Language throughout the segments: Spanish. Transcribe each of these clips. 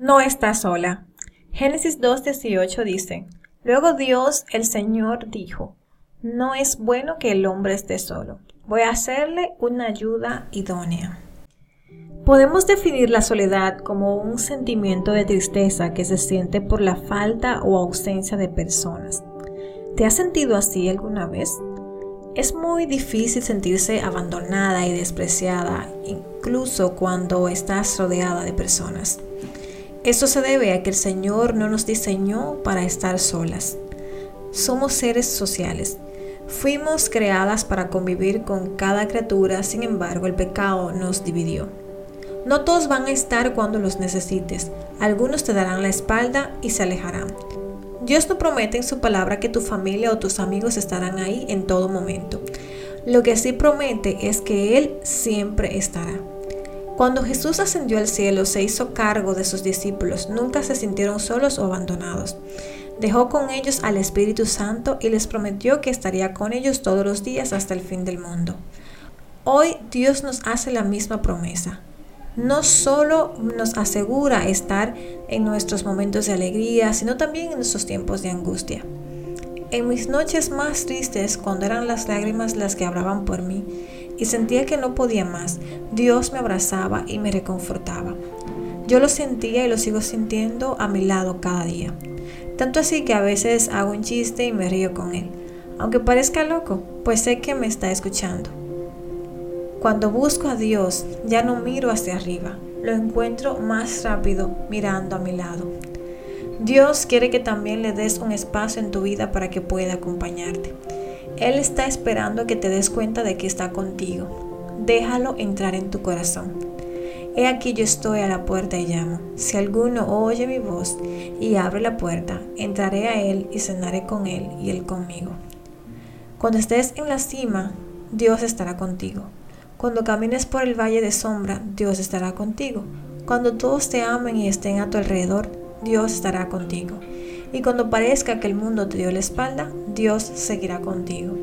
No está sola. Génesis 2.18 dice, Luego Dios el Señor dijo, No es bueno que el hombre esté solo. Voy a hacerle una ayuda idónea. Podemos definir la soledad como un sentimiento de tristeza que se siente por la falta o ausencia de personas. ¿Te has sentido así alguna vez? Es muy difícil sentirse abandonada y despreciada, incluso cuando estás rodeada de personas. Esto se debe a que el Señor no nos diseñó para estar solas. Somos seres sociales. Fuimos creadas para convivir con cada criatura, sin embargo el pecado nos dividió. No todos van a estar cuando los necesites, algunos te darán la espalda y se alejarán. Dios no promete en su palabra que tu familia o tus amigos estarán ahí en todo momento. Lo que sí promete es que Él siempre estará. Cuando Jesús ascendió al cielo, se hizo cargo de sus discípulos, nunca se sintieron solos o abandonados. Dejó con ellos al Espíritu Santo y les prometió que estaría con ellos todos los días hasta el fin del mundo. Hoy Dios nos hace la misma promesa. No solo nos asegura estar en nuestros momentos de alegría, sino también en nuestros tiempos de angustia. En mis noches más tristes, cuando eran las lágrimas las que hablaban por mí, y sentía que no podía más, Dios me abrazaba y me reconfortaba. Yo lo sentía y lo sigo sintiendo a mi lado cada día. Tanto así que a veces hago un chiste y me río con él. Aunque parezca loco, pues sé que me está escuchando. Cuando busco a Dios, ya no miro hacia arriba, lo encuentro más rápido mirando a mi lado. Dios quiere que también le des un espacio en tu vida para que pueda acompañarte. Él está esperando que te des cuenta de que está contigo. Déjalo entrar en tu corazón. He aquí yo estoy a la puerta y llamo. Si alguno oye mi voz y abre la puerta, entraré a él y cenaré con él y él conmigo. Cuando estés en la cima, Dios estará contigo. Cuando camines por el valle de sombra, Dios estará contigo. Cuando todos te amen y estén a tu alrededor, Dios estará contigo. Y cuando parezca que el mundo te dio la espalda, Dios seguirá contigo.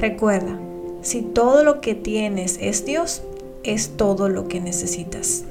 Recuerda, si todo lo que tienes es Dios, es todo lo que necesitas.